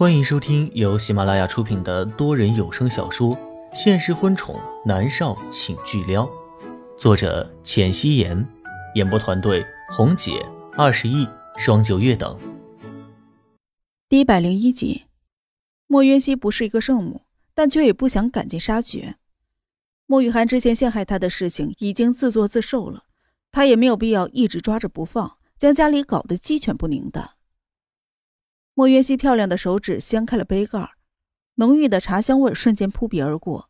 欢迎收听由喜马拉雅出品的多人有声小说《现实婚宠男少请巨撩》，作者：浅汐颜，演播团队：红姐、二十亿、双九月等。第一百零一集，莫渊熙不是一个圣母，但却也不想赶尽杀绝。莫雨涵之前陷害他的事情已经自作自受了，他也没有必要一直抓着不放，将家里搞得鸡犬不宁的。莫渊熙漂亮的手指掀开了杯盖，浓郁的茶香味瞬间扑鼻而过。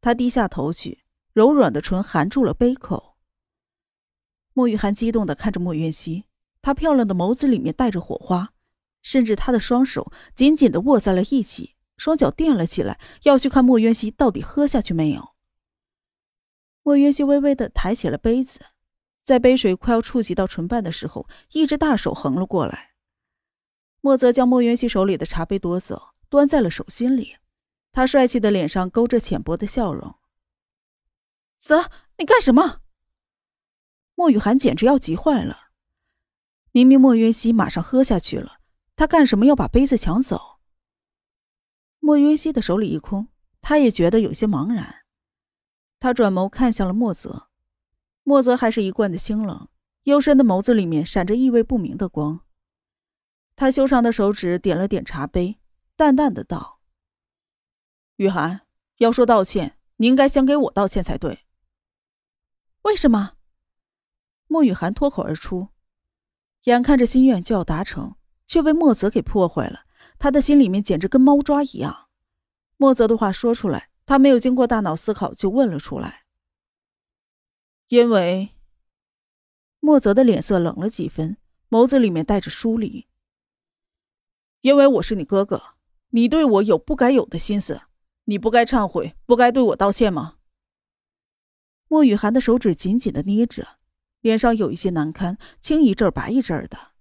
他低下头去，柔软的唇含住了杯口。莫雨涵激动的看着莫渊熙，她漂亮的眸子里面带着火花，甚至她的双手紧紧的握在了一起，双脚垫了起来，要去看莫渊熙到底喝下去没有。莫渊熙微微的抬起了杯子，在杯水快要触及到唇瓣的时候，一只大手横了过来。莫泽将莫渊熙手里的茶杯夺走，端在了手心里。他帅气的脸上勾着浅薄的笑容。泽，你干什么？莫雨涵简直要急坏了。明明莫云熙马上喝下去了，他干什么要把杯子抢走？莫云熙的手里一空，他也觉得有些茫然。他转眸看向了莫泽，莫泽还是一贯的清冷，幽深的眸子里面闪着意味不明的光。他修长的手指点了点茶杯，淡淡的道：“雨涵，要说道歉，你应该先给我道歉才对。”为什么？莫雨涵脱口而出，眼看着心愿就要达成，却被莫泽给破坏了。他的心里面简直跟猫抓一样。莫泽的话说出来，他没有经过大脑思考就问了出来。因为莫泽的脸色冷了几分，眸子里面带着疏离。因为我是你哥哥，你对我有不该有的心思，你不该忏悔，不该对我道歉吗？莫雨涵的手指紧紧的捏着，脸上有一些难堪，青一阵白一阵的。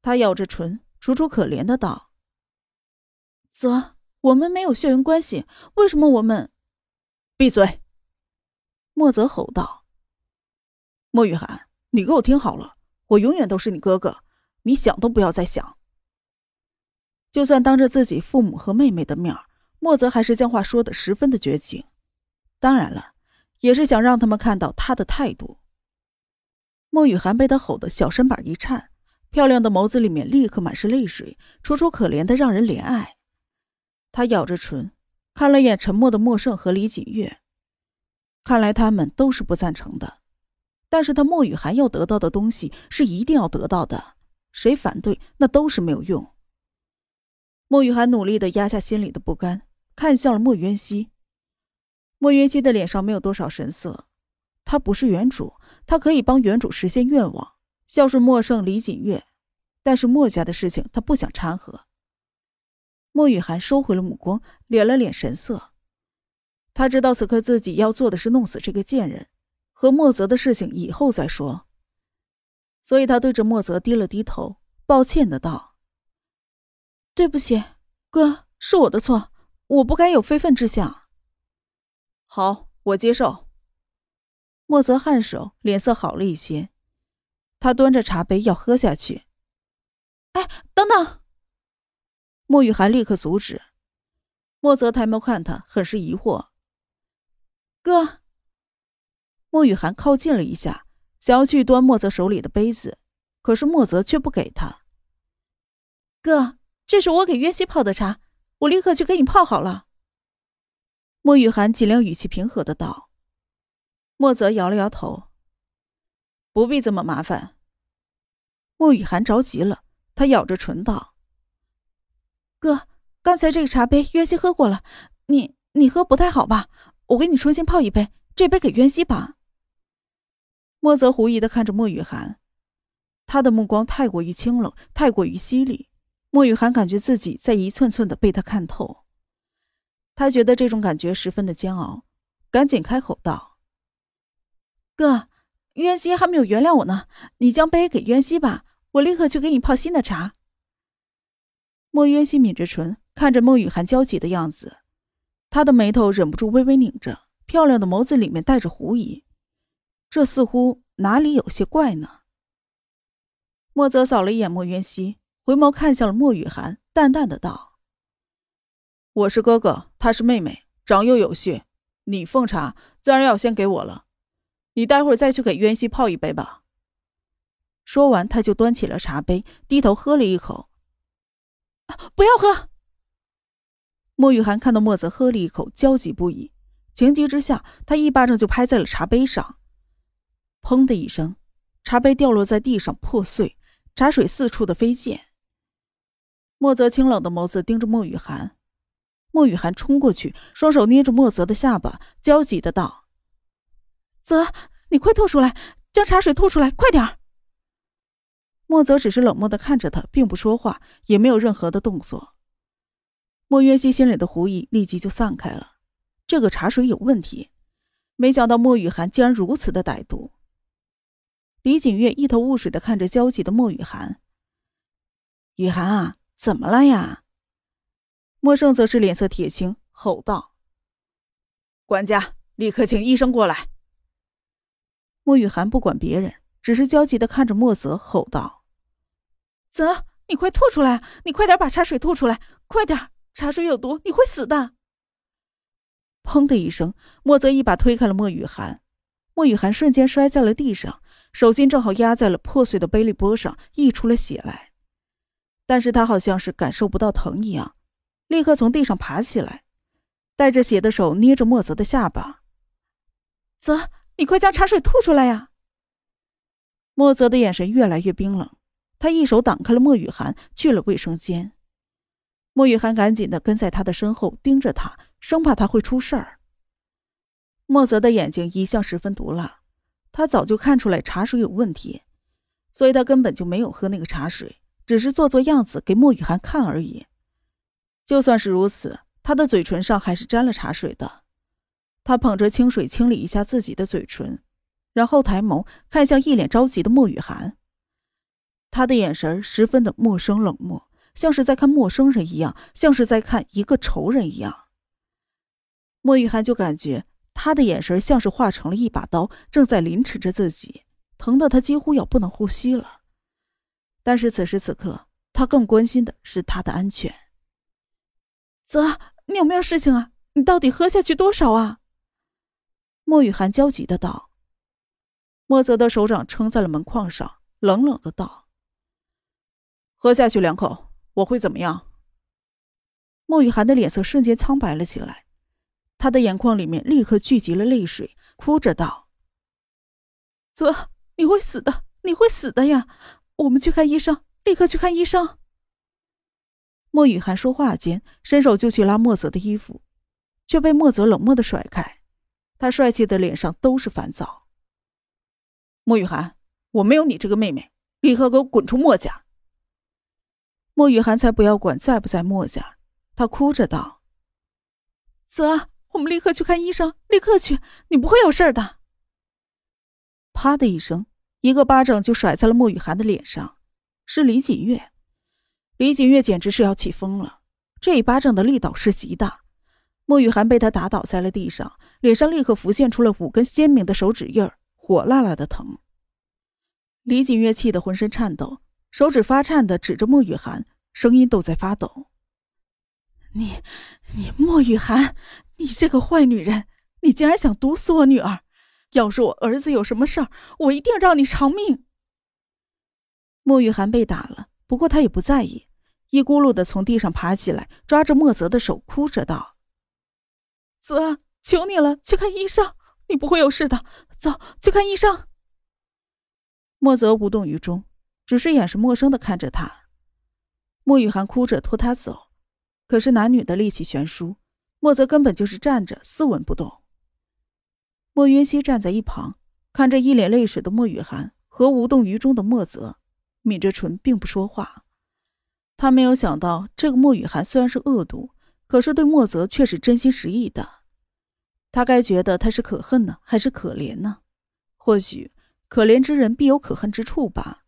他咬着唇，楚楚可怜的道：“泽，我们没有血缘关系，为什么我们？”闭嘴！莫泽吼道：“莫雨涵，你给我听好了，我永远都是你哥哥，你想都不要再想。”就算当着自己父母和妹妹的面莫泽还是将话说的十分的绝情。当然了，也是想让他们看到他的态度。莫雨涵被他吼得小身板一颤，漂亮的眸子里面立刻满是泪水，楚楚可怜的让人怜爱。他咬着唇，看了眼沉默的莫胜和李锦月，看来他们都是不赞成的。但是他莫雨涵要得到的东西是一定要得到的，谁反对那都是没有用。莫雨涵努力的压下心里的不甘，看向了莫渊熙。莫渊熙的脸上没有多少神色，他不是原主，他可以帮原主实现愿望，孝顺莫胜、李锦月，但是莫家的事情他不想掺和。莫雨涵收回了目光，敛了敛神色。他知道此刻自己要做的是弄死这个贱人，和莫泽的事情以后再说。所以他对着莫泽低了低头，抱歉的道。对不起，哥，是我的错，我不该有非分之想。好，我接受。莫泽颔首，脸色好了一些。他端着茶杯要喝下去。哎，等等！莫雨涵立刻阻止。莫泽抬眸看他，很是疑惑。哥。莫雨涵靠近了一下，想要去端莫泽手里的杯子，可是莫泽却不给他。哥。这是我给渊熙泡的茶，我立刻去给你泡好了。莫雨涵尽量语气平和的道。莫泽摇了摇头，不必这么麻烦。莫雨涵着急了，他咬着唇道：“哥，刚才这个茶杯渊熙喝过了，你你喝不太好吧？我给你重新泡一杯，这杯给渊熙吧。”莫泽狐疑的看着莫雨涵，他的目光太过于清冷，太过于犀利。莫雨涵感觉自己在一寸寸的被他看透，他觉得这种感觉十分的煎熬，赶紧开口道：“哥，渊熙还没有原谅我呢，你将杯给渊熙吧，我立刻去给你泡新的茶。”莫渊熙抿着唇，看着莫雨涵焦急的样子，他的眉头忍不住微微拧着，漂亮的眸子里面带着狐疑，这似乎哪里有些怪呢？莫泽扫了一眼莫渊熙。回眸看向了莫雨涵，淡淡的道：“我是哥哥，她是妹妹，长幼有序。你奉茶，自然要先给我了。你待会儿再去给渊熙泡一杯吧。”说完，他就端起了茶杯，低头喝了一口。不要喝！莫雨涵看到莫泽喝了一口，焦急不已，情急之下，他一巴掌就拍在了茶杯上。砰的一声，茶杯掉落在地上，破碎，茶水四处的飞溅。莫泽清冷的眸子盯着莫雨涵，莫雨涵冲过去，双手捏着莫泽的下巴，焦急的道：“泽，你快吐出来，将茶水吐出来，快点儿！”莫泽只是冷漠的看着他，并不说话，也没有任何的动作。莫渊熙心里的狐疑立即就散开了，这个茶水有问题。没想到莫雨涵竟然如此的歹毒。李景月一头雾水的看着焦急的莫雨涵。雨涵啊，怎么了呀？莫胜则是脸色铁青，吼道：“管家，立刻请医生过来。”莫雨涵不管别人，只是焦急的看着莫泽，吼道。泽，你快吐出来！你快点把茶水吐出来！快点，茶水有毒，你会死的！砰的一声，莫泽一把推开了莫雨涵，莫雨涵瞬间摔在了地上，手心正好压在了破碎的杯立波上，溢出了血来。但是他好像是感受不到疼一样，立刻从地上爬起来，带着血的手捏着莫泽的下巴。泽，你快将茶水吐出来呀！莫泽的眼神越来越冰冷。他一手挡开了莫雨涵，去了卫生间。莫雨涵赶紧的跟在他的身后，盯着他，生怕他会出事儿。莫泽的眼睛一向十分毒辣，他早就看出来茶水有问题，所以他根本就没有喝那个茶水，只是做做样子给莫雨涵看而已。就算是如此，他的嘴唇上还是沾了茶水的。他捧着清水清理一下自己的嘴唇，然后抬眸看向一脸着急的莫雨涵。他的眼神十分的陌生冷漠，像是在看陌生人一样，像是在看一个仇人一样。莫雨涵就感觉他的眼神像是化成了一把刀，正在凌迟着自己，疼得他几乎要不能呼吸了。但是此时此刻，他更关心的是他的安全。泽，你有没有事情啊？你到底喝下去多少啊？莫雨涵焦急的道。莫泽的手掌撑在了门框上，冷冷的道。喝下去两口，我会怎么样？莫雨涵的脸色瞬间苍白了起来，他的眼眶里面立刻聚集了泪水，哭着道：“泽，你会死的，你会死的呀！我们去看医生，立刻去看医生。”莫雨涵说话间，伸手就去拉莫泽的衣服，却被莫泽冷漠的甩开，他帅气的脸上都是烦躁。莫雨涵，我没有你这个妹妹，立刻给我滚出莫家！莫雨涵才不要管在不在莫家，她哭着道：“泽，我们立刻去看医生，立刻去，你不会有事的。”啪的一声，一个巴掌就甩在了莫雨涵的脸上，是李锦月。李锦月简直是要气疯了，这一巴掌的力道是极大。莫雨涵被他打倒在了地上，脸上立刻浮现出了五根鲜明的手指印儿，火辣辣的疼。李锦月气得浑身颤抖。手指发颤的指着莫雨涵，声音都在发抖。你，你莫雨涵，你这个坏女人，你竟然想毒死我女儿！要是我儿子有什么事儿，我一定让你偿命。莫雨涵被打了，不过她也不在意，一咕噜的从地上爬起来，抓着莫泽的手，哭着道：“泽，求你了，去看医生，你不会有事的。走去看医生。”莫泽无动于衷。只是眼神陌生的看着他，莫雨涵哭着拖他走，可是男女的力气悬殊，莫泽根本就是站着斯文不动。莫云熙站在一旁，看着一脸泪水的莫雨涵和无动于衷的莫泽，抿着唇，并不说话。他没有想到，这个莫雨涵虽然是恶毒，可是对莫泽却是真心实意的。他该觉得他是可恨呢，还是可怜呢？或许，可怜之人必有可恨之处吧。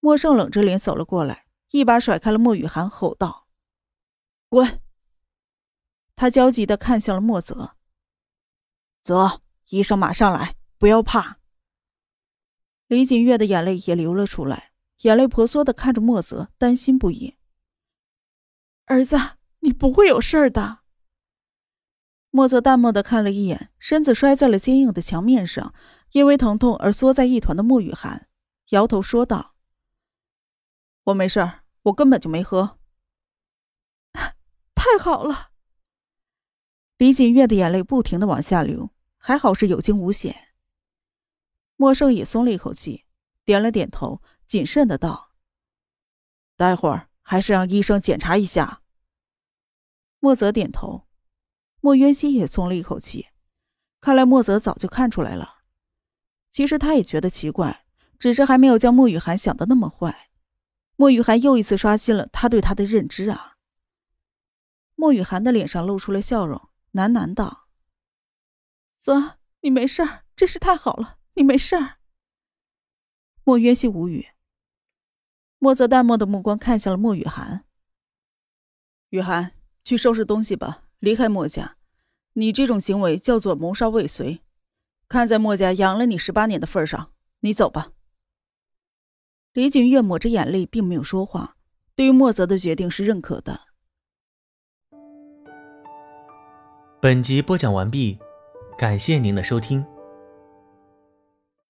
莫胜冷着脸走了过来，一把甩开了莫雨涵，吼道：“滚！”他焦急的看向了莫泽。泽，医生马上来，不要怕。李锦月的眼泪也流了出来，眼泪婆娑的看着莫泽，担心不已。儿子，你不会有事的。莫泽淡漠的看了一眼身子摔在了坚硬的墙面上，因为疼痛而缩在一团的莫雨涵，摇头说道：“我没事儿，我根本就没喝。” 太好了。李锦月的眼泪不停的往下流，还好是有惊无险。莫胜也松了一口气，点了点头，谨慎的道：“待会儿还是让医生检查一下。”莫泽点头，莫渊熙也松了一口气。看来莫泽早就看出来了。其实他也觉得奇怪，只是还没有将莫雨涵想的那么坏。莫雨涵又一次刷新了他对他的认知啊！莫雨涵的脸上露出了笑容，喃喃道：“泽，你没事儿，真是太好了。”你没事儿。莫渊熙无语。莫泽淡漠的目光看向了莫雨涵。雨涵，去收拾东西吧，离开莫家。你这种行为叫做谋杀未遂。看在莫家养了你十八年的份上，你走吧。李锦月抹着眼泪，并没有说话。对于莫泽的决定是认可的。本集播讲完毕，感谢您的收听。